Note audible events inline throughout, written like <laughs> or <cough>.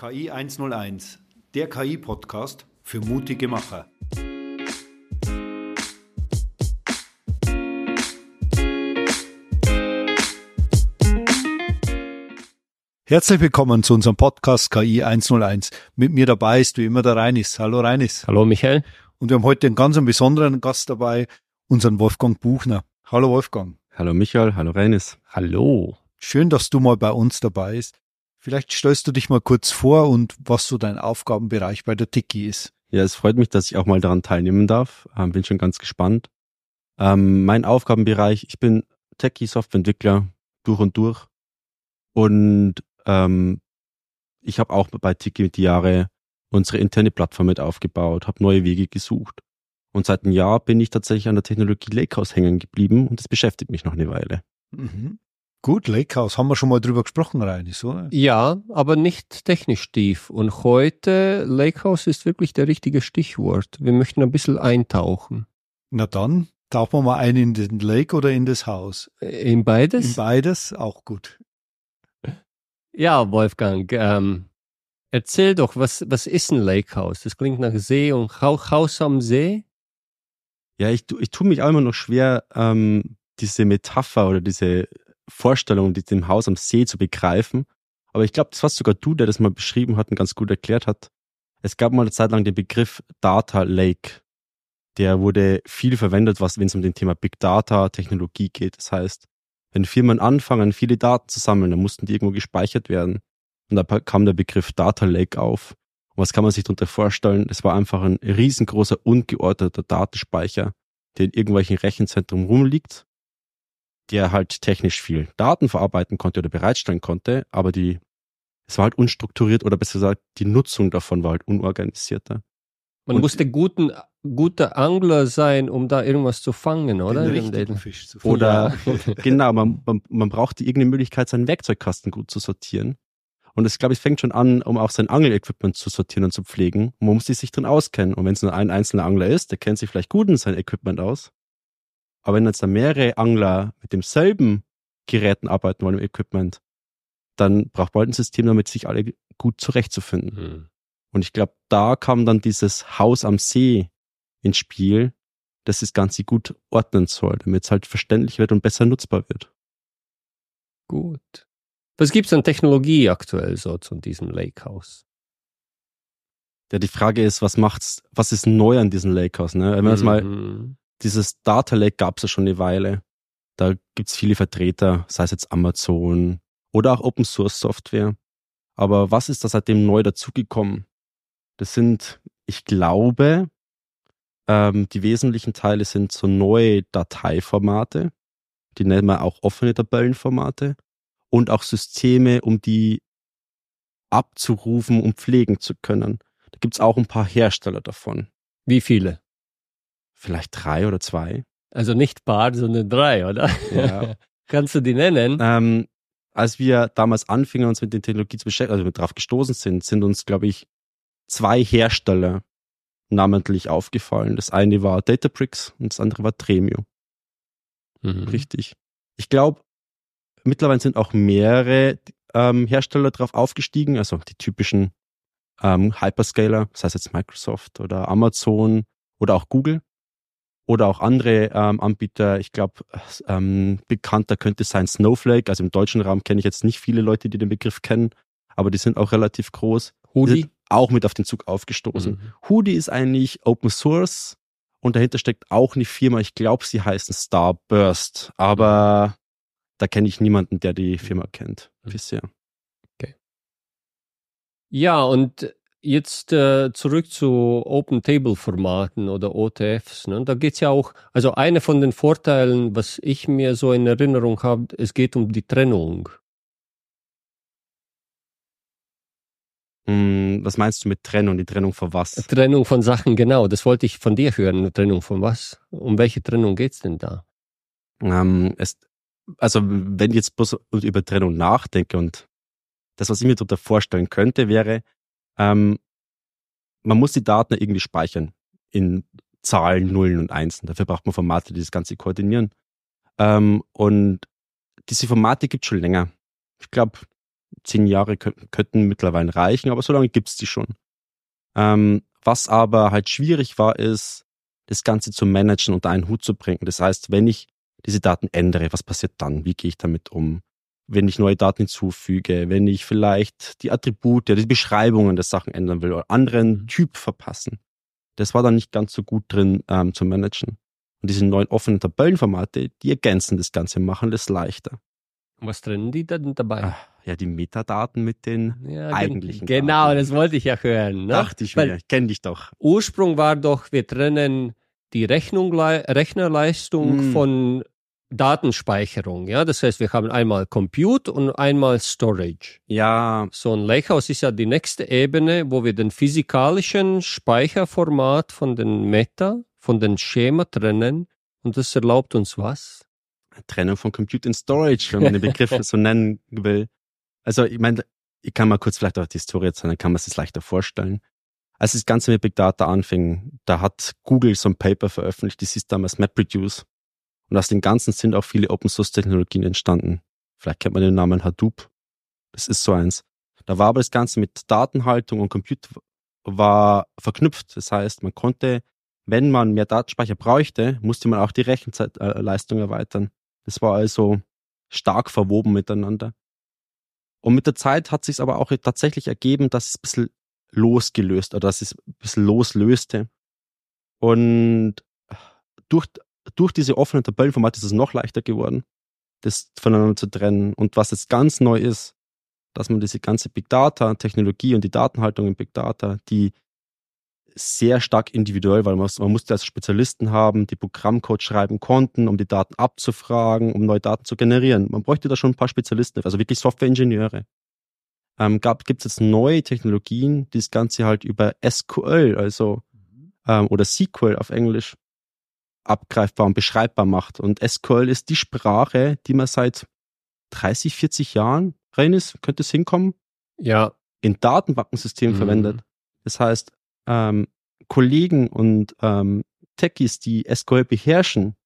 KI 101, der KI-Podcast für mutige Macher. Herzlich willkommen zu unserem Podcast KI 101. Mit mir dabei ist wie immer der Reinis. Hallo Reinis. Hallo Michael. Und wir haben heute einen ganz besonderen Gast dabei, unseren Wolfgang Buchner. Hallo Wolfgang. Hallo Michael, hallo Reinis. Hallo. Schön, dass du mal bei uns dabei bist. Vielleicht stellst du dich mal kurz vor und was so dein Aufgabenbereich bei der Tiki ist. Ja, es freut mich, dass ich auch mal daran teilnehmen darf. Ähm, bin schon ganz gespannt. Ähm, mein Aufgabenbereich, ich bin Techie-Softwareentwickler durch und durch. Und ähm, ich habe auch bei Tiki mit die Jahre unsere interne Plattform mit aufgebaut, habe neue Wege gesucht. Und seit einem Jahr bin ich tatsächlich an der Technologie Lakehouse hängen geblieben und das beschäftigt mich noch eine Weile. Mhm. Gut, Lakehouse, haben wir schon mal drüber gesprochen, Reinis, oder? Ja, aber nicht technisch tief. Und heute, Lakehouse ist wirklich der richtige Stichwort. Wir möchten ein bisschen eintauchen. Na dann, tauchen wir mal ein in den Lake oder in das Haus? In beides? In beides, auch gut. Ja, Wolfgang, ähm, erzähl doch, was, was ist ein Lakehouse? Das klingt nach See und Haus am See. Ja, ich, ich tue mich auch immer noch schwer, ähm, diese Metapher oder diese Vorstellung, die dem Haus am See zu begreifen. Aber ich glaube, das war sogar du, der das mal beschrieben hat und ganz gut erklärt hat. Es gab mal eine Zeit lang den Begriff Data Lake. Der wurde viel verwendet, was, wenn es um den Thema Big Data Technologie geht. Das heißt, wenn Firmen anfangen, viele Daten zu sammeln, dann mussten die irgendwo gespeichert werden. Und da kam der Begriff Data Lake auf. Und was kann man sich darunter vorstellen? Es war einfach ein riesengroßer, ungeordneter Datenspeicher, der in irgendwelchen Rechenzentren rumliegt der halt technisch viel Daten verarbeiten konnte oder bereitstellen konnte, aber die, es war halt unstrukturiert oder besser gesagt, die Nutzung davon war halt unorganisierter. Man Und musste guten, guter Angler sein, um da irgendwas zu fangen, oder? Den richtigen Fisch zu fangen. Oder, <laughs> <laughs> genau, man, man, man brauchte irgendeine Möglichkeit, seinen Werkzeugkasten gut zu sortieren. Und es, glaube ich, fängt schon an, um auch sein Angelequipment zu sortieren und zu pflegen. Und man muss sich drin auskennen. Und wenn es nur ein einzelner Angler ist, der kennt sich vielleicht gut in sein Equipment aus. Aber wenn jetzt da mehrere Angler mit demselben Geräten arbeiten wollen im Equipment, dann braucht man halt ein System, damit sich alle gut zurechtzufinden. Mhm. Und ich glaube, da kam dann dieses Haus am See ins Spiel, das das Ganze gut ordnen soll, damit es halt verständlich wird und besser nutzbar wird. Gut. Was gibt's an Technologie aktuell so zu diesem Lakehouse? Ja, die Frage ist, was macht's, was ist neu an diesem Lakehouse? Ne? Wenn man mhm. das mal dieses Data Lake gab es ja schon eine Weile. Da gibt's viele Vertreter, sei es jetzt Amazon oder auch Open Source Software. Aber was ist da seitdem neu dazugekommen? Das sind, ich glaube, ähm, die wesentlichen Teile sind so neue Dateiformate, die nennen wir auch offene Tabellenformate und auch Systeme, um die abzurufen und pflegen zu können. Da gibt's auch ein paar Hersteller davon. Wie viele? Vielleicht drei oder zwei. Also nicht paar, sondern drei, oder? Ja. <laughs> Kannst du die nennen? Ähm, als wir damals anfingen, uns mit der Technologie zu beschäftigen, also wir drauf gestoßen sind, sind uns, glaube ich, zwei Hersteller namentlich aufgefallen. Das eine war Databricks und das andere war Tremio. Mhm. Richtig. Ich glaube, mittlerweile sind auch mehrere ähm, Hersteller drauf aufgestiegen, also die typischen ähm, Hyperscaler, sei es jetzt Microsoft oder Amazon oder auch Google oder auch andere ähm, Anbieter. Ich glaube, ähm, bekannter könnte sein Snowflake. Also im deutschen Raum kenne ich jetzt nicht viele Leute, die den Begriff kennen, aber die sind auch relativ groß. Hoodie? Auch mit auf den Zug aufgestoßen. Mhm. Hoodie ist eigentlich Open Source und dahinter steckt auch eine Firma. Ich glaube, sie heißen Starburst, aber mhm. da kenne ich niemanden, der die Firma kennt mhm. bisher. Okay. Ja, und Jetzt äh, zurück zu Open Table Formaten oder OTFs. Ne? Da geht's ja auch, also einer von den Vorteilen, was ich mir so in Erinnerung habe, es geht um die Trennung. Hm, was meinst du mit Trennung? Die Trennung von was? Trennung von Sachen, genau. Das wollte ich von dir hören. Trennung von was? Um welche Trennung geht's denn da? Ähm, es, also wenn ich jetzt bloß über Trennung nachdenke und das, was ich mir darunter vorstellen könnte, wäre, ähm, man muss die Daten irgendwie speichern in Zahlen, Nullen und Einsen. Dafür braucht man Formate, die das Ganze koordinieren. Ähm, und diese Formate gibt es schon länger. Ich glaube, zehn Jahre könnten mittlerweile reichen, aber so lange gibt's die schon. Ähm, was aber halt schwierig war, ist, das Ganze zu managen und einen Hut zu bringen. Das heißt, wenn ich diese Daten ändere, was passiert dann? Wie gehe ich damit um? Wenn ich neue Daten hinzufüge, wenn ich vielleicht die Attribute, die Beschreibungen der Sachen ändern will oder anderen mhm. Typ verpassen. Das war dann nicht ganz so gut drin ähm, zu managen. Und diese neuen offenen Tabellenformate, die ergänzen das Ganze, machen das leichter. Was trennen die dann dabei? Ach, ja, die Metadaten mit den ja, eigentlichen Genau, Daten. das wollte ich ja hören. Ne? Dachte ich mir, ich kenne dich doch. Ursprung war doch, wir trennen die Rechnung, Rechnerleistung hm. von Datenspeicherung. Ja, das heißt, wir haben einmal Compute und einmal Storage. Ja. So ein Lakehouse ist ja die nächste Ebene, wo wir den physikalischen Speicherformat von den Meta, von den Schema trennen. Und das erlaubt uns was? Trennung von Compute und Storage, wenn man den Begriff <laughs> so nennen will. Also, ich meine, ich kann mal kurz vielleicht auch die Historie erzählen, dann kann man sich leichter vorstellen. Als das Ganze mit Big Data anfing, da hat Google so ein Paper veröffentlicht, das hieß damals MapReduce. Und aus dem Ganzen sind auch viele Open Source Technologien entstanden. Vielleicht kennt man den Namen Hadoop. Das ist so eins. Da war aber das Ganze mit Datenhaltung und Computer war verknüpft. Das heißt, man konnte, wenn man mehr Datenspeicher bräuchte, musste man auch die Rechenzeitleistung erweitern. Das war also stark verwoben miteinander. Und mit der Zeit hat sich aber auch tatsächlich ergeben, dass es ein bisschen losgelöst oder dass es ein bisschen loslöste. Und durch, durch diese offenen Tabellenformate ist es noch leichter geworden, das voneinander zu trennen. Und was jetzt ganz neu ist, dass man diese ganze Big Data Technologie und die Datenhaltung in Big Data, die sehr stark individuell, weil man, man musste also Spezialisten haben, die Programmcode schreiben konnten, um die Daten abzufragen, um neue Daten zu generieren. Man bräuchte da schon ein paar Spezialisten, also wirklich Softwareingenieure. Ähm, Gibt es jetzt neue Technologien, die das Ganze halt über SQL, also ähm, oder SQL auf Englisch, abgreifbar und beschreibbar macht. Und SQL ist die Sprache, die man seit 30, 40 Jahren, Reines, könnte es hinkommen? Ja. In Datenbankensystemen mhm. verwendet. Das heißt, ähm, Kollegen und ähm, Techies, die SQL beherrschen,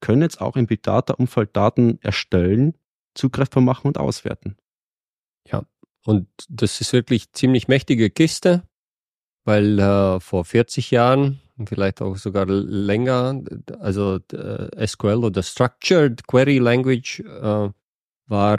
können jetzt auch im Big Data Umfeld Daten erstellen, zugreifbar machen und auswerten. Ja, und das ist wirklich ziemlich mächtige Kiste, weil äh, vor 40 Jahren, vielleicht auch sogar länger, also äh, SQL oder Structured Query Language äh, war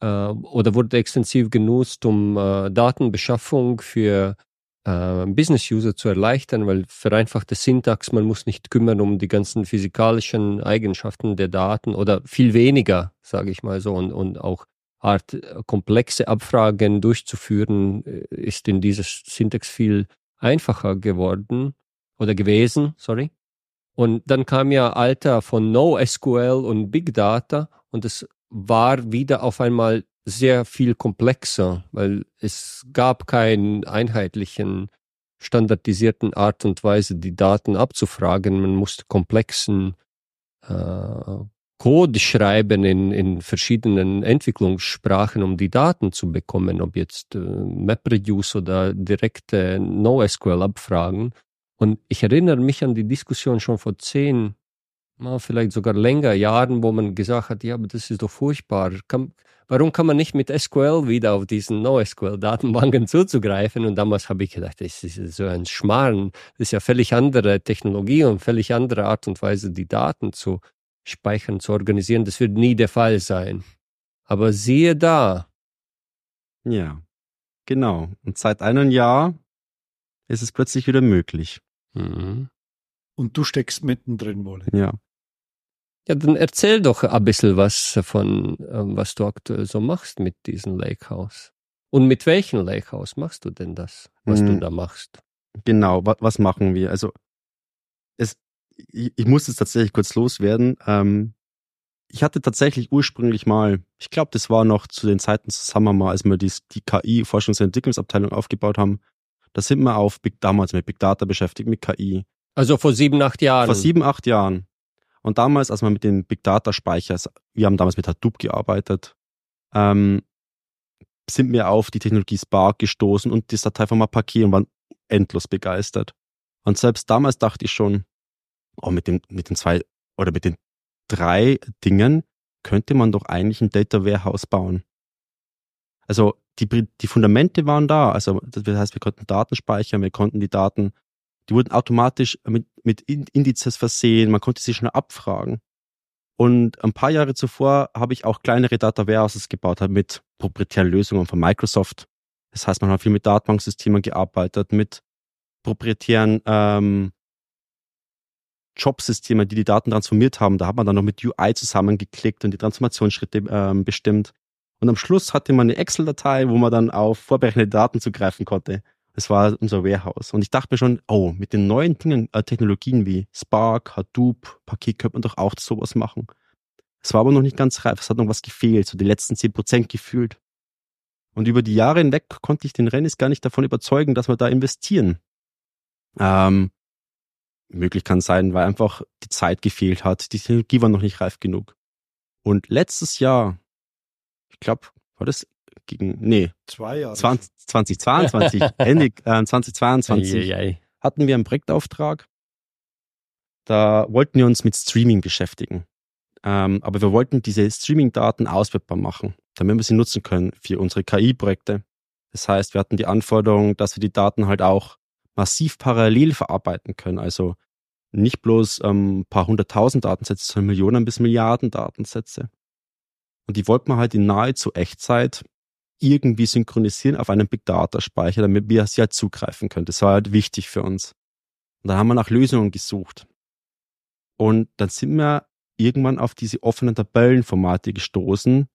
äh, oder wurde extensiv genutzt, um äh, Datenbeschaffung für äh, Business-User zu erleichtern, weil vereinfachte Syntax, man muss nicht kümmern um die ganzen physikalischen Eigenschaften der Daten oder viel weniger, sage ich mal so, und, und auch Art komplexe Abfragen durchzuführen, äh, ist in dieser Syntax viel einfacher geworden oder gewesen, sorry. Und dann kam ja Alter von NoSQL und Big Data und es war wieder auf einmal sehr viel komplexer, weil es gab keinen einheitlichen, standardisierten Art und Weise, die Daten abzufragen. Man musste komplexen äh, Code schreiben in, in verschiedenen Entwicklungssprachen, um die Daten zu bekommen, ob jetzt äh, MapReduce oder direkte NoSQL-Abfragen. Und ich erinnere mich an die Diskussion schon vor zehn, vielleicht sogar länger Jahren, wo man gesagt hat, ja, aber das ist doch furchtbar. Kann, warum kann man nicht mit SQL wieder auf diesen NoSQL-Datenbanken <laughs> zuzugreifen? Und damals habe ich gedacht, das ist so ein Schmarrn. Das ist ja völlig andere Technologie und völlig andere Art und Weise, die Daten zu speichern, zu organisieren. Das wird nie der Fall sein. Aber siehe da. Ja, genau. Und seit einem Jahr ist es plötzlich wieder möglich. Mhm. Und du steckst mittendrin, Wolle. Ja. Ja, dann erzähl doch ein bisschen was von, ähm, was du aktuell so machst mit diesem Lakehouse. Und mit welchem Lakehouse machst du denn das, was mhm. du da machst? Genau, was, was machen wir? Also, es, ich, ich muss es tatsächlich kurz loswerden. Ähm, ich hatte tatsächlich ursprünglich mal, ich glaube, das war noch zu den Zeiten zusammen mal, als wir die, die KI-Forschungs- und Entwicklungsabteilung aufgebaut haben. Da sind wir auf Big, damals mit Big Data beschäftigt, mit KI. Also vor sieben, acht Jahren. Vor sieben, acht Jahren. Und damals, als man mit den Big Data Speicher, wir haben damals mit Hadoop gearbeitet, ähm, sind wir auf die Technologie Spark gestoßen und das Dateiformat Paket und waren endlos begeistert. Und selbst damals dachte ich schon, oh, mit den, mit den zwei oder mit den drei Dingen könnte man doch eigentlich ein Data Warehouse bauen. Also die, die Fundamente waren da. Also das heißt, wir konnten Daten speichern, wir konnten die Daten, die wurden automatisch mit, mit Indizes versehen, man konnte sie schnell abfragen. Und ein paar Jahre zuvor habe ich auch kleinere Data Warehouses gebaut, halt mit proprietären Lösungen von Microsoft. Das heißt, man hat viel mit Datenbanksystemen gearbeitet, mit proprietären ähm, Jobsystemen, die die Daten transformiert haben. Da hat man dann noch mit UI zusammengeklickt und die Transformationsschritte ähm, bestimmt. Und am Schluss hatte man eine Excel-Datei, wo man dann auf vorberechnete Daten zugreifen konnte. Das war unser Warehouse. Und ich dachte mir schon, oh, mit den neuen Dingen, äh, Technologien wie Spark, Hadoop, Paket könnte man doch auch sowas machen. Es war aber noch nicht ganz reif. Es hat noch was gefehlt, so die letzten zehn Prozent gefühlt. Und über die Jahre hinweg konnte ich den Rennis gar nicht davon überzeugen, dass wir da investieren. Ähm, möglich kann sein, weil einfach die Zeit gefehlt hat. Die Technologie war noch nicht reif genug. Und letztes Jahr, ich glaube, war das gegen, nee, zwei Jahre. 20, 2022, <laughs> Ende äh, 2022 ei, ei, ei. hatten wir einen Projektauftrag. Da wollten wir uns mit Streaming beschäftigen. Ähm, aber wir wollten diese Streaming-Daten auswertbar machen, damit wir sie nutzen können für unsere KI-Projekte. Das heißt, wir hatten die Anforderung, dass wir die Daten halt auch massiv parallel verarbeiten können. Also nicht bloß ähm, ein paar hunderttausend Datensätze, sondern Millionen bis Milliarden Datensätze. Und die wollten wir halt in nahezu Echtzeit irgendwie synchronisieren auf einem Big Data Speicher, damit wir sie halt zugreifen können. Das war halt wichtig für uns. Und dann haben wir nach Lösungen gesucht. Und dann sind wir irgendwann auf diese offenen Tabellenformate gestoßen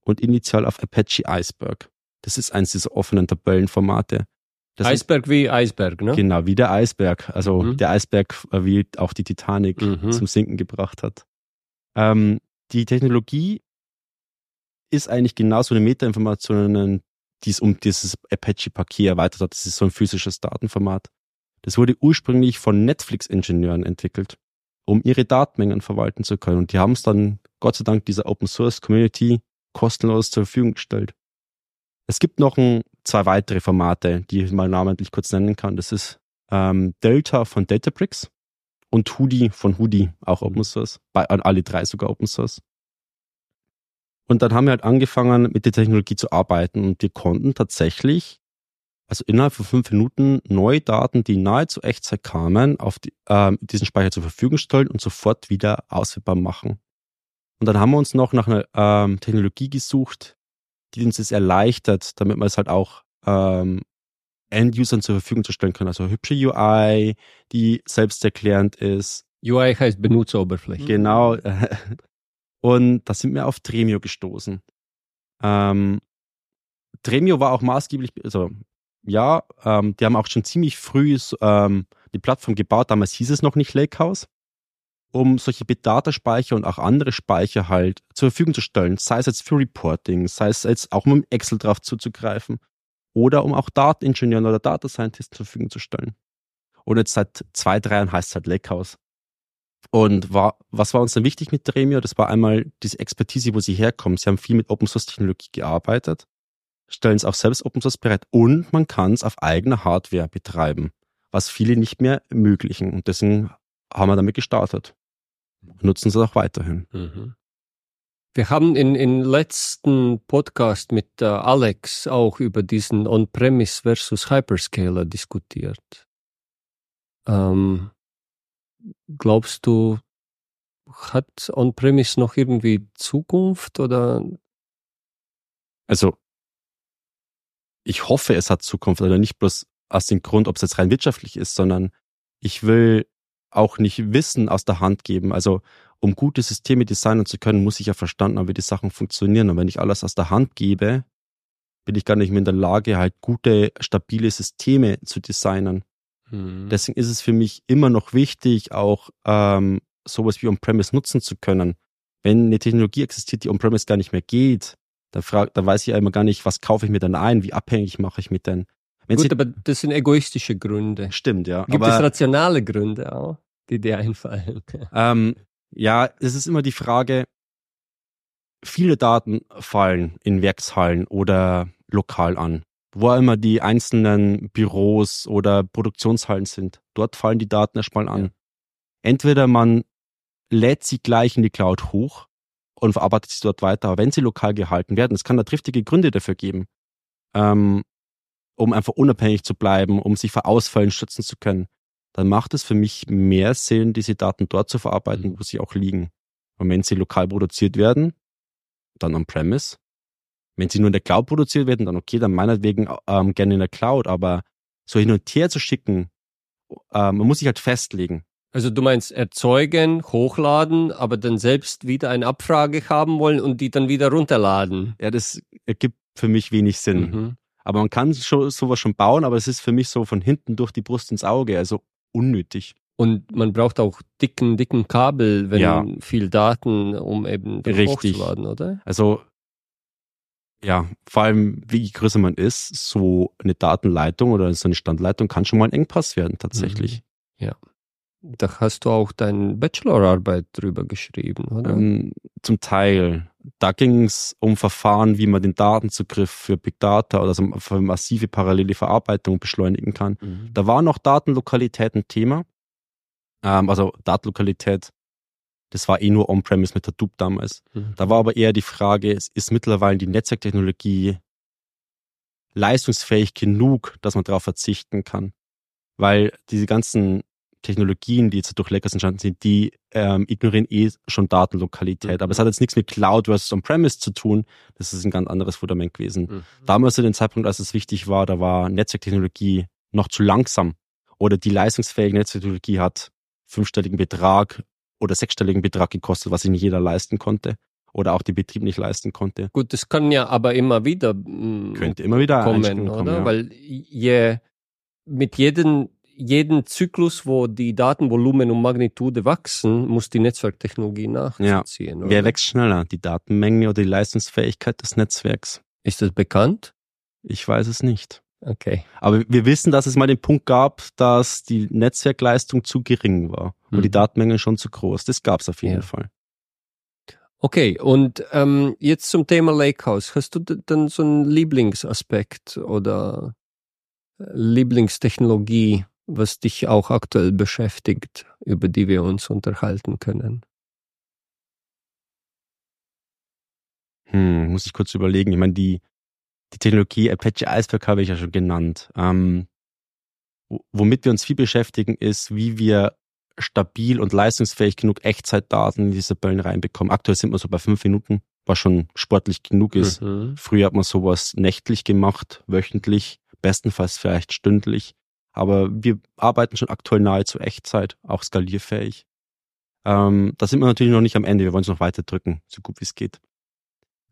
und initial auf Apache Iceberg. Das ist eins dieser offenen Tabellenformate. Das Eisberg wie Eisberg, ne? Genau, wie der Eisberg. Also mhm. der Eisberg, äh, wie auch die Titanic mhm. zum Sinken gebracht hat. Ähm, die Technologie ist eigentlich genauso eine Metainformationen, die es um dieses Apache-Paket erweitert hat. Das ist so ein physisches Datenformat. Das wurde ursprünglich von Netflix-Ingenieuren entwickelt, um ihre Datenmengen verwalten zu können. Und die haben es dann, Gott sei Dank, dieser Open-Source-Community kostenlos zur Verfügung gestellt. Es gibt noch ein, zwei weitere Formate, die ich mal namentlich kurz nennen kann. Das ist ähm, Delta von Databricks und Hoodie von Hoodie, auch Open Source. Bei, alle drei sogar Open Source. Und dann haben wir halt angefangen, mit der Technologie zu arbeiten und wir konnten tatsächlich, also innerhalb von fünf Minuten, neue Daten, die nahezu Echtzeit kamen, auf die, äh, diesen Speicher zur Verfügung stellen und sofort wieder auswertbar machen. Und dann haben wir uns noch nach einer ähm, Technologie gesucht, die uns das erleichtert, damit man es halt auch ähm, End-Usern zur Verfügung zu stellen kann. Also hübsche UI, die selbsterklärend ist. UI heißt Benutzeroberfläche. Genau. <laughs> Und da sind wir auf Dremio gestoßen. Ähm, Dremio war auch maßgeblich, also ja, ähm, die haben auch schon ziemlich früh ähm, die Plattform gebaut. Damals hieß es noch nicht Lakehouse um solche Big Data Speicher und auch andere Speicher halt zur Verfügung zu stellen, sei es jetzt für Reporting, sei es jetzt auch um Excel drauf zuzugreifen oder um auch Dateningenieuren oder Data Scientists zur Verfügung zu stellen. Und jetzt seit zwei, drei Jahren heißt es halt Lakehouse. Und war, was war uns dann wichtig mit Dremio? Das war einmal diese Expertise, wo sie herkommen. Sie haben viel mit Open Source Technologie gearbeitet, stellen es auch selbst Open Source bereit und man kann es auf eigener Hardware betreiben, was viele nicht mehr ermöglichen. Und deswegen haben wir damit gestartet nutzen sie auch weiterhin. Mhm. Wir haben in, in letzten Podcast mit äh, Alex auch über diesen On-Premise versus Hyperscaler diskutiert. Ähm, glaubst du, hat On-Premise noch irgendwie Zukunft oder? Also, ich hoffe, es hat Zukunft, oder nicht bloß aus dem Grund, ob es jetzt rein wirtschaftlich ist, sondern ich will auch nicht Wissen aus der Hand geben. Also um gute Systeme designen zu können, muss ich ja verstanden haben, wie die Sachen funktionieren. Und wenn ich alles aus der Hand gebe, bin ich gar nicht mehr in der Lage, halt gute, stabile Systeme zu designen. Mhm. Deswegen ist es für mich immer noch wichtig, auch ähm, sowas wie On-Premise nutzen zu können. Wenn eine Technologie existiert, die On-Premise gar nicht mehr geht, dann, frag, dann weiß ich ja immer gar nicht, was kaufe ich mir denn ein, wie abhängig mache ich mit denn. Wenn Gut, aber das sind egoistische Gründe. Stimmt, ja. Gibt aber, es rationale Gründe auch, die dir einfallen? <laughs> Ähm, ja, es ist immer die Frage, viele Daten fallen in Werkshallen oder lokal an. Wo immer die einzelnen Büros oder Produktionshallen sind, dort fallen die Daten erstmal an. Ja. Entweder man lädt sie gleich in die Cloud hoch und verarbeitet sie dort weiter, aber wenn sie lokal gehalten werden, es kann da triftige Gründe dafür geben. ähm, um einfach unabhängig zu bleiben, um sich vor Ausfällen schützen zu können, dann macht es für mich mehr Sinn, diese Daten dort zu verarbeiten, wo sie auch liegen. Und wenn sie lokal produziert werden, dann on-premise. Wenn sie nur in der Cloud produziert werden, dann okay, dann meinetwegen ähm, gerne in der Cloud, aber so hin und her zu schicken, ähm, man muss sich halt festlegen. Also du meinst erzeugen, hochladen, aber dann selbst wieder eine Abfrage haben wollen und die dann wieder runterladen. Ja, das ergibt für mich wenig Sinn. Mhm. Aber man kann schon, sowas schon bauen, aber es ist für mich so von hinten durch die Brust ins Auge, also unnötig. Und man braucht auch dicken, dicken Kabel, wenn ja. viel Daten, um eben Richtig. hochzuladen, oder? Also ja, vor allem, wie größer man ist, so eine Datenleitung oder so eine Standleitung kann schon mal ein Engpass werden, tatsächlich. Mhm. Ja. Da hast du auch deine Bachelorarbeit drüber geschrieben, oder? Ähm, zum Teil. Da ging es um Verfahren, wie man den Datenzugriff für Big Data oder so für massive parallele Verarbeitung beschleunigen kann. Mhm. Da war noch Datenlokalität ein Thema. Ähm, also Datenlokalität, das war eh nur On-Premise mit Hadoop damals. Mhm. Da war aber eher die Frage, ist mittlerweile die Netzwerktechnologie leistungsfähig genug, dass man darauf verzichten kann? Weil diese ganzen Technologien, die jetzt durch Leckers entstanden sind, die ähm, ignorieren eh schon Datenlokalität. Mhm. Aber es hat jetzt nichts mit Cloud versus On-Premise zu tun. Das ist ein ganz anderes Fundament gewesen. Mhm. Damals zu dem Zeitpunkt, als es wichtig war, da war Netzwerktechnologie noch zu langsam. Oder die leistungsfähige Netzwerktechnologie hat fünfstelligen Betrag oder sechsstelligen Betrag gekostet, was sich nicht jeder leisten konnte oder auch der Betrieb nicht leisten konnte. Gut, das kann ja aber immer wieder mh, mm, könnte immer wieder kommen, oder? Kommen, ja. Weil je mit jedem jeden Zyklus, wo die Datenvolumen und Magnitude wachsen, muss die Netzwerktechnologie nachziehen. Ja. Wer wächst schneller? Die Datenmenge oder die Leistungsfähigkeit des Netzwerks? Ist das bekannt? Ich weiß es nicht. Okay. Aber wir wissen, dass es mal den Punkt gab, dass die Netzwerkleistung zu gering war und mhm. die Datenmenge schon zu groß. Das gab es auf jeden ja. Fall. Okay, und ähm, jetzt zum Thema Lakehouse. Hast du dann so einen Lieblingsaspekt oder äh, Lieblingstechnologie, was dich auch aktuell beschäftigt, über die wir uns unterhalten können? Hm, muss ich kurz überlegen. Ich meine, die, die Technologie Apache Iceberg habe ich ja schon genannt. Ähm, womit wir uns viel beschäftigen, ist, wie wir stabil und leistungsfähig genug Echtzeitdaten in diese Böllen reinbekommen. Aktuell sind wir so bei fünf Minuten, was schon sportlich genug ist. Mhm. Früher hat man sowas nächtlich gemacht, wöchentlich, bestenfalls vielleicht stündlich. Aber wir arbeiten schon aktuell nahezu Echtzeit, auch skalierfähig. Ähm, da sind wir natürlich noch nicht am Ende. Wir wollen es noch weiter drücken, so gut wie es geht.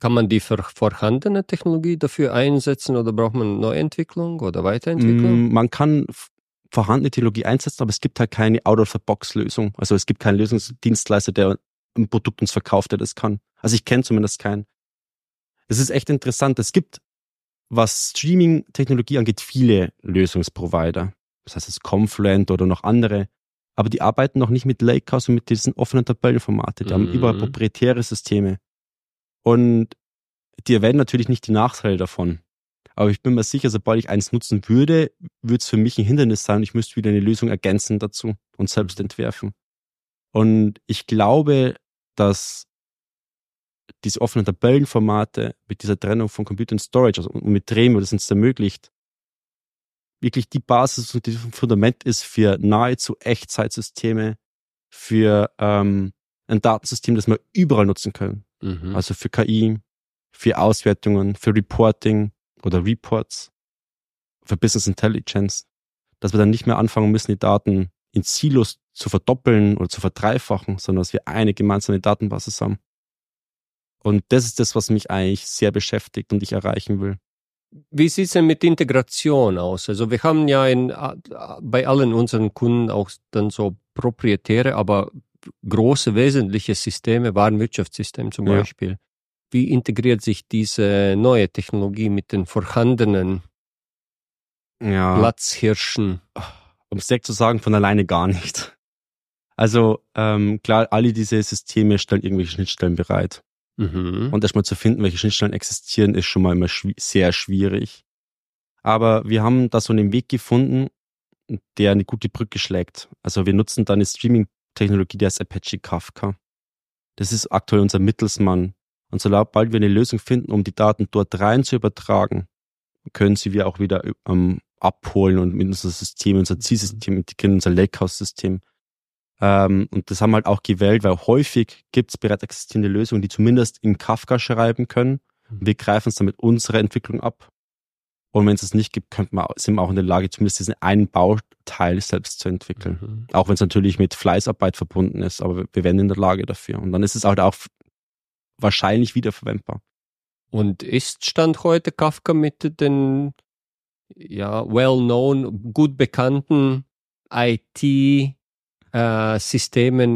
Kann man die vorhandene Technologie dafür einsetzen oder braucht man Neuentwicklung oder Weiterentwicklung? Mm, man kann vorhandene Technologie einsetzen, aber es gibt halt keine Out-of-the-Box-Lösung. Also es gibt keinen Lösungsdienstleister, der ein Produkt uns verkauft, der das kann. Also ich kenne zumindest keinen. Es ist echt interessant. Es gibt was Streaming-Technologie angeht, viele Lösungsprovider. Das heißt, es ist Confluent oder noch andere. Aber die arbeiten noch nicht mit Lakehouse und mit diesen offenen Tabellenformate. Die mhm. haben überall proprietäre Systeme. Und die erwähnen natürlich nicht die Nachteile davon. Aber ich bin mir sicher, sobald ich eins nutzen würde, würde es für mich ein Hindernis sein. Ich müsste wieder eine Lösung ergänzen dazu und selbst entwerfen. Und ich glaube, dass diese offenen Tabellenformate mit dieser Trennung von Computer und Storage, also mit Dremio, das uns ermöglicht, wirklich die Basis und das Fundament ist für nahezu Echtzeitsysteme, für ähm, ein Datensystem, das wir überall nutzen können. Mhm. Also für KI, für Auswertungen, für Reporting oder Reports, für Business Intelligence, dass wir dann nicht mehr anfangen müssen, die Daten in Silos zu verdoppeln oder zu verdreifachen, sondern dass wir eine gemeinsame Datenbasis haben. Und das ist das, was mich eigentlich sehr beschäftigt und ich erreichen will. Wie sieht es denn mit Integration aus? Also wir haben ja in, bei allen unseren Kunden auch dann so proprietäre, aber große wesentliche Systeme, Warenwirtschaftssystem zum ja. Beispiel. Wie integriert sich diese neue Technologie mit den vorhandenen ja. Platzhirschen? Um es direkt zu sagen, von alleine gar nicht. Also ähm, klar, alle diese Systeme stellen irgendwelche Schnittstellen bereit. Mhm. Und erstmal zu finden, welche Schnittstellen existieren, ist schon mal immer schw sehr schwierig. Aber wir haben da so einen Weg gefunden, der eine gute Brücke schlägt. Also wir nutzen da eine Streaming-Technologie, die heißt Apache Kafka. Das ist aktuell unser Mittelsmann. Und sobald wir eine Lösung finden, um die Daten dort rein zu übertragen, können sie wir auch wieder ähm, abholen und mit unser System, unser Zielsystem integrieren, unser Lakehouse-System. Ähm, und das haben wir halt auch gewählt, weil häufig gibt es bereits existierende Lösungen, die zumindest in Kafka schreiben können. Mhm. Wir greifen es dann mit unserer Entwicklung ab. Und wenn es es nicht gibt, könnte man, sind wir auch in der Lage, zumindest diesen einen Bauteil selbst zu entwickeln. Mhm. Auch wenn es natürlich mit Fleißarbeit verbunden ist, aber wir werden in der Lage dafür. Und dann ist es halt auch wahrscheinlich wiederverwendbar. Und ist Stand heute Kafka mit den ja, well-known, gut bekannten IT-Systemen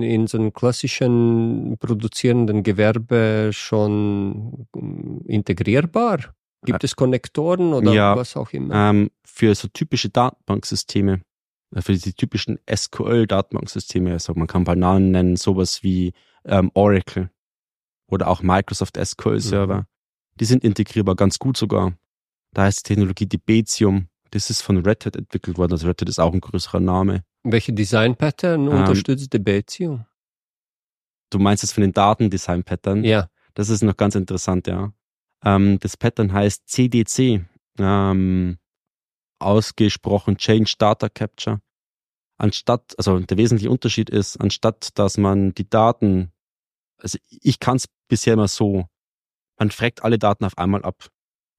äh, in so einem klassischen produzierenden Gewerbe schon mm, integrierbar? Gibt es Konnektoren oder ja, was auch immer? Ähm, für so typische Datenbanksysteme, äh, für die typischen SQL-Datenbanksysteme, also man kann Bananen nennen, sowas wie ähm, Oracle oder auch Microsoft SQL Server. Mhm. Die sind integrierbar, ganz gut sogar. Da heißt die Technologie Debetium. Das ist von Red Hat entwickelt worden. Also Red Hat ist auch ein größerer Name. Welche Design-Pattern ähm, unterstützt Debetium? Du meinst es von den Datendesign-Pattern? Ja. Das ist noch ganz interessant, ja. Ähm, das Pattern heißt CDC. Ähm, ausgesprochen Change Data Capture. Anstatt, also der wesentliche Unterschied ist, anstatt dass man die Daten also ich kann es bisher immer so, man fragt alle Daten auf einmal ab.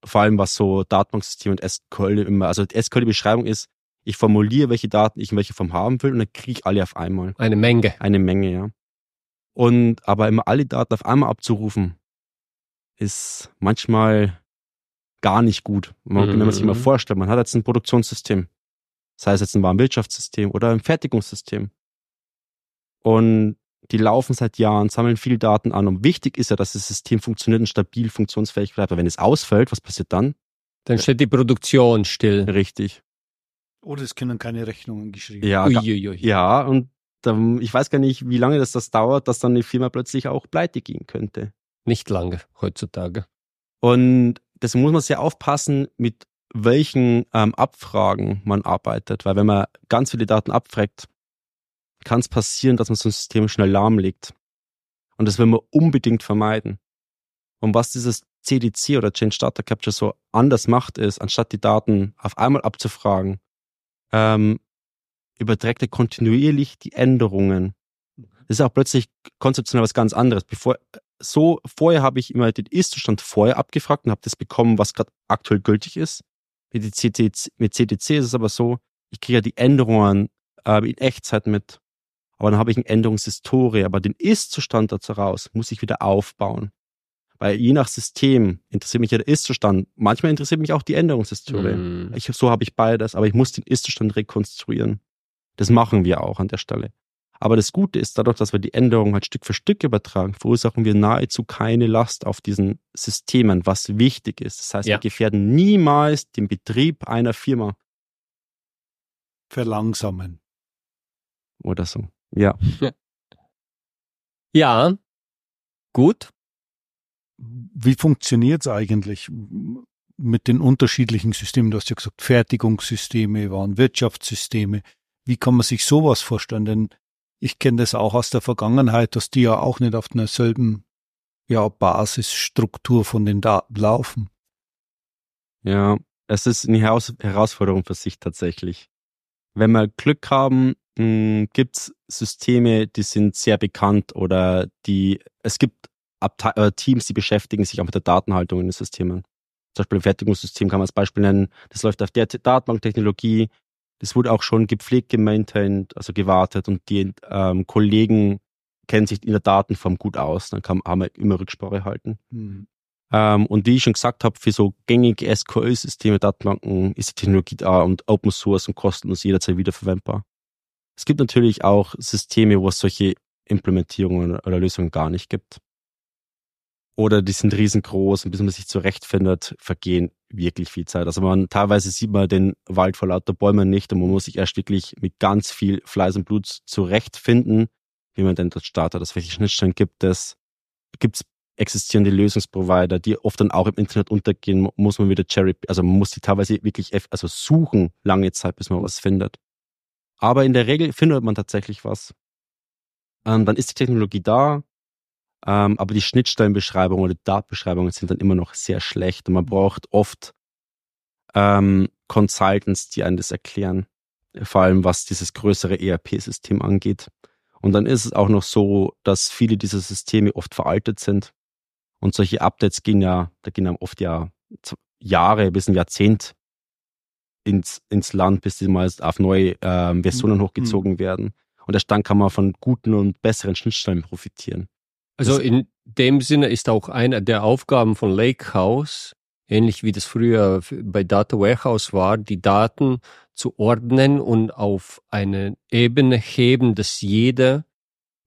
Vor allem was so Datenbanksystem und SQL immer, also die SQL-Beschreibung ist, ich formuliere, welche Daten ich in welcher Form haben will und dann kriege ich alle auf einmal. Eine Menge. Eine Menge, ja. Und aber immer alle Daten auf einmal abzurufen, ist manchmal gar nicht gut. Man, mhm. Wenn man sich mal vorstellt, man hat jetzt ein Produktionssystem, sei es jetzt ein Warenwirtschaftssystem oder ein Fertigungssystem. Und die laufen seit Jahren, sammeln viel Daten an. Und wichtig ist ja, dass das System funktioniert und stabil funktionsfähig bleibt. Aber wenn es ausfällt, was passiert dann? Dann steht die Produktion still. Richtig. Oder es können keine Rechnungen geschrieben Ja, Uiuiui. ja und ähm, ich weiß gar nicht, wie lange das, das dauert, dass dann eine Firma plötzlich auch pleite gehen könnte. Nicht lange heutzutage. Und deswegen muss man sehr aufpassen, mit welchen ähm, Abfragen man arbeitet. Weil wenn man ganz viele Daten abfragt, kann es passieren, dass man so ein System schnell lahmlegt. Und das will man unbedingt vermeiden. Und was dieses CDC oder Change Data Capture so anders macht, ist, anstatt die Daten auf einmal abzufragen, ähm, überträgt er kontinuierlich die Änderungen. Das ist auch plötzlich konzeptionell was ganz anderes. Bevor, so, vorher habe ich immer den Ist-Zustand vorher abgefragt und habe das bekommen, was gerade aktuell gültig ist. Mit, CDC, mit CDC ist es aber so, ich kriege ja die Änderungen äh, in Echtzeit mit. Aber dann habe ich eine Änderungshistorie. Aber den Ist-Zustand dazu raus muss ich wieder aufbauen. Weil je nach System interessiert mich ja der Ist-Zustand. Manchmal interessiert mich auch die Änderungshistorie. Mm. Ich, so habe ich beides, aber ich muss den Ist-Zustand rekonstruieren. Das machen wir auch an der Stelle. Aber das Gute ist, dadurch, dass wir die Änderungen halt Stück für Stück übertragen, verursachen wir nahezu keine Last auf diesen Systemen, was wichtig ist. Das heißt, ja. wir gefährden niemals den Betrieb einer Firma. Verlangsamen. Oder so. Ja. Ja, gut. Wie funktioniert es eigentlich mit den unterschiedlichen Systemen? Du hast ja gesagt, Fertigungssysteme waren Wirtschaftssysteme. Wie kann man sich sowas vorstellen? Denn ich kenne das auch aus der Vergangenheit, dass die ja auch nicht auf einer selben ja, Basisstruktur von den Daten laufen. Ja, es ist eine Herausforderung für sich tatsächlich. Wenn wir Glück haben, hm, gibt es Systeme, die sind sehr bekannt oder die, es gibt Abte äh, Teams, die beschäftigen sich auch mit der Datenhaltung in den Systemen. Zum Beispiel ein Fertigungssystem kann man als Beispiel nennen. Das läuft auf der Datenbanktechnologie. Das wurde auch schon gepflegt, gemaintained, also gewartet und die ähm, Kollegen kennen sich in der Datenform gut aus. Dann kann, haben wir immer Rücksprache halten. Mhm. Ähm, und wie ich schon gesagt habe, für so gängige SQL-Systeme, Datenbanken ist die Technologie da und Open Source und kostenlos jederzeit wiederverwendbar. Es gibt natürlich auch Systeme, wo es solche Implementierungen oder Lösungen gar nicht gibt. Oder die sind riesengroß und bis man sich zurechtfindet, vergehen wirklich viel Zeit. Also man teilweise sieht man den Wald vor lauter Bäumen nicht und man muss sich erst wirklich mit ganz viel Fleiß und Blut zurechtfinden, wie man denn dort startet. Das welche Schnittstellen gibt es? Gibt es existierende Lösungsprovider, die oft dann auch im Internet untergehen, muss man wieder cherry, also man muss die teilweise wirklich, also suchen lange Zeit, bis man was findet. Aber in der Regel findet man tatsächlich was. Ähm, dann ist die Technologie da, ähm, aber die Schnittstellenbeschreibungen oder die Datenbeschreibungen sind dann immer noch sehr schlecht und man braucht oft ähm, Consultants, die einem das erklären. Vor allem was dieses größere ERP-System angeht. Und dann ist es auch noch so, dass viele dieser Systeme oft veraltet sind. Und solche Updates gehen ja, da gehen dann oft ja Jahre bis ein Jahrzehnt ins, ins Land, bis die mal auf neue ähm, Versionen mhm. hochgezogen mhm. werden. Und erst dann kann man von guten und besseren Schnittstellen profitieren. Also in dem Sinne ist auch eine der Aufgaben von Lakehouse, ähnlich wie das früher bei Data Warehouse war, die Daten zu ordnen und auf eine Ebene heben, dass jeder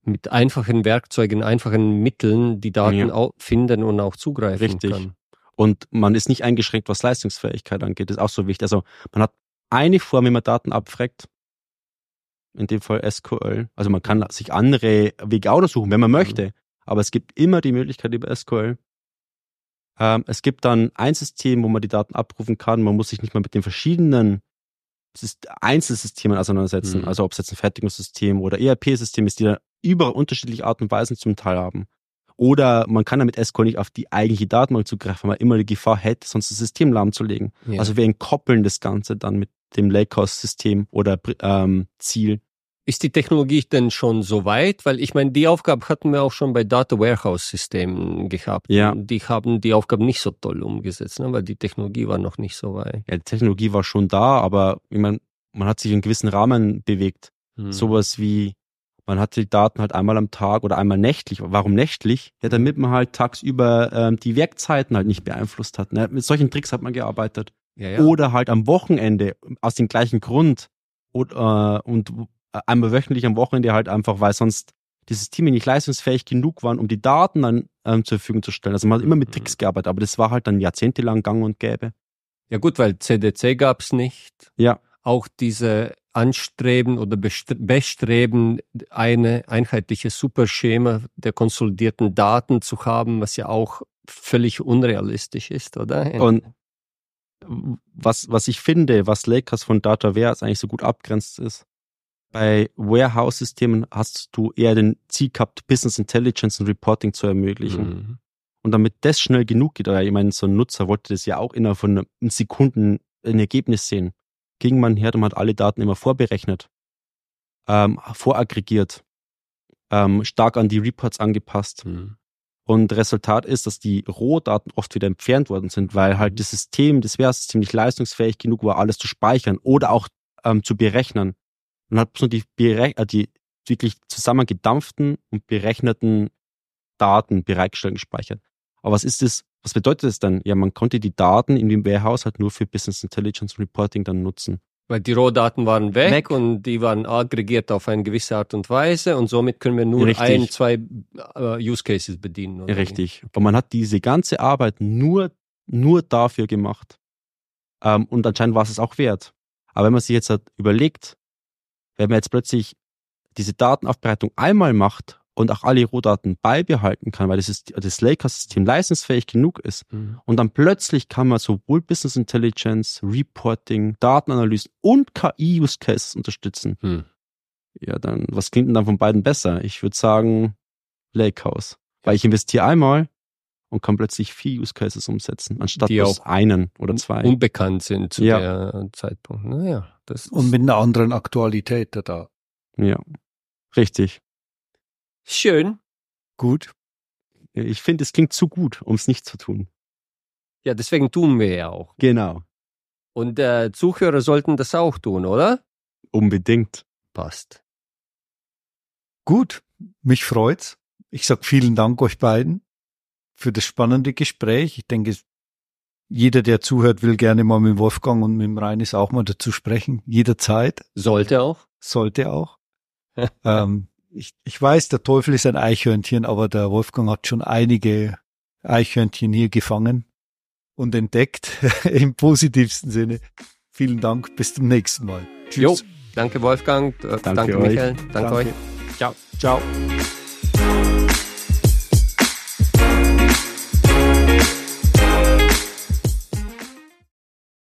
mit einfachen Werkzeugen, einfachen Mitteln die Daten ja. finden und auch zugreifen Richtig. kann. Und man ist nicht eingeschränkt, was Leistungsfähigkeit angeht. Das ist auch so wichtig. Also man hat eine Form, wie man Daten abfragt. In dem Fall SQL. Also man kann sich andere Wege auch suchen, wenn man möchte. Aber es gibt immer die Möglichkeit über SQL. Ähm, es gibt dann ein System, wo man die Daten abrufen kann. Man muss sich nicht mal mit den verschiedenen Einzelsystemen auseinandersetzen. Mhm. Also ob es jetzt ein Fertigungssystem oder ERP-System ist, die da über unterschiedliche Arten und Weisen zum Teil haben. Oder man kann damit SQL nicht auf die eigentliche Datenbank zugreifen, weil man immer die Gefahr hätte, sonst das System lahmzulegen. Ja. Also wir entkoppeln das Ganze dann mit dem Lakehouse-System oder ähm, Ziel. Ist die Technologie denn schon so weit? Weil ich meine, die Aufgabe hatten wir auch schon bei Data Warehouse-Systemen gehabt. Ja. Die haben die Aufgabe nicht so toll umgesetzt, ne? weil die Technologie war noch nicht so weit. Ja, die Technologie war schon da, aber ich meine, man hat sich in gewissen Rahmen bewegt. Hm. Sowas wie man hat die Daten halt einmal am Tag oder einmal nächtlich. Warum nächtlich? Ja, damit man halt tagsüber ähm, die Werkzeiten halt nicht beeinflusst hat. Ne? Mit solchen Tricks hat man gearbeitet. Ja, ja. Oder halt am Wochenende aus dem gleichen Grund und, äh, und einmal wöchentlich am Wochenende halt einfach, weil sonst die Systeme nicht leistungsfähig genug waren, um die Daten dann ähm, zur Verfügung zu stellen. Also man hat immer mit Tricks mhm. gearbeitet, aber das war halt dann jahrzehntelang gang und gäbe. Ja gut, weil CDC gab's nicht. Ja. Auch diese anstreben oder bestreben, eine einheitliche Superschema der konsolidierten Daten zu haben, was ja auch völlig unrealistisch ist, oder? Und was, was ich finde, was Lakers von Data Warehouse eigentlich so gut abgrenzt ist, bei Warehouse-Systemen hast du eher den Ziel gehabt, Business Intelligence und Reporting zu ermöglichen. Mhm. Und damit das schnell genug geht, oder ich meine, so ein Nutzer wollte das ja auch innerhalb von Sekunden ein Ergebnis sehen ging man her und hat alle Daten immer vorberechnet, ähm, voraggregiert, ähm, stark an die Reports angepasst. Mhm. Und Resultat ist, dass die Rohdaten oft wieder entfernt worden sind, weil halt mhm. das System, das Währungssystem nicht leistungsfähig genug war, alles zu speichern oder auch ähm, zu berechnen. Man hat nur die, äh, die wirklich zusammengedampften und berechneten Daten bereitgestellt gespeichert. Aber was ist das? Was bedeutet das dann? Ja, man konnte die Daten in dem Warehouse halt nur für Business Intelligence Reporting dann nutzen. Weil die Rohdaten waren weg, weg, und die waren aggregiert auf eine gewisse Art und Weise und somit können wir nur Richtig. ein, zwei uh, Use Cases bedienen. Richtig. Aber man hat diese ganze Arbeit nur, nur dafür gemacht. Ähm, und anscheinend war es es auch wert. Aber wenn man sich jetzt halt überlegt, wenn man jetzt plötzlich diese Datenaufbereitung einmal macht und auch alle Rohdaten beibehalten kann, weil das, ist, das Laker-System leistungsfähig genug ist. Mhm. Und dann plötzlich kann man sowohl Business Intelligence, Reporting, Datenanalysen und KI-Use-Cases unterstützen. Mhm. Ja, dann, was klingt denn dann von beiden besser? Ich würde sagen, Lakehouse. Weil ich investiere einmal und kann plötzlich vier Use Cases umsetzen, anstatt bloß einen oder zwei. Unbekannt sind zu ja. der Zeitpunkt. Naja, das und mit einer anderen Aktualität da. Ja, richtig. Schön. Gut. Ich finde, es klingt zu gut, um es nicht zu tun. Ja, deswegen tun wir ja auch. Genau. Und äh, Zuhörer sollten das auch tun, oder? Unbedingt. Passt. Gut, mich freut's. Ich sag vielen Dank euch beiden für das spannende Gespräch. Ich denke, jeder, der zuhört, will gerne mal mit Wolfgang und mit dem Reinis auch mal dazu sprechen. Jederzeit. Sollte auch. Sollte auch. <laughs> ähm, ich, ich weiß, der Teufel ist ein Eichhörnchen, aber der Wolfgang hat schon einige Eichhörnchen hier gefangen und entdeckt <laughs> im positivsten Sinne. Vielen Dank, bis zum nächsten Mal. Tschüss. Jo, danke Wolfgang, danke, danke Michael, danke, danke euch. Ciao. Ciao.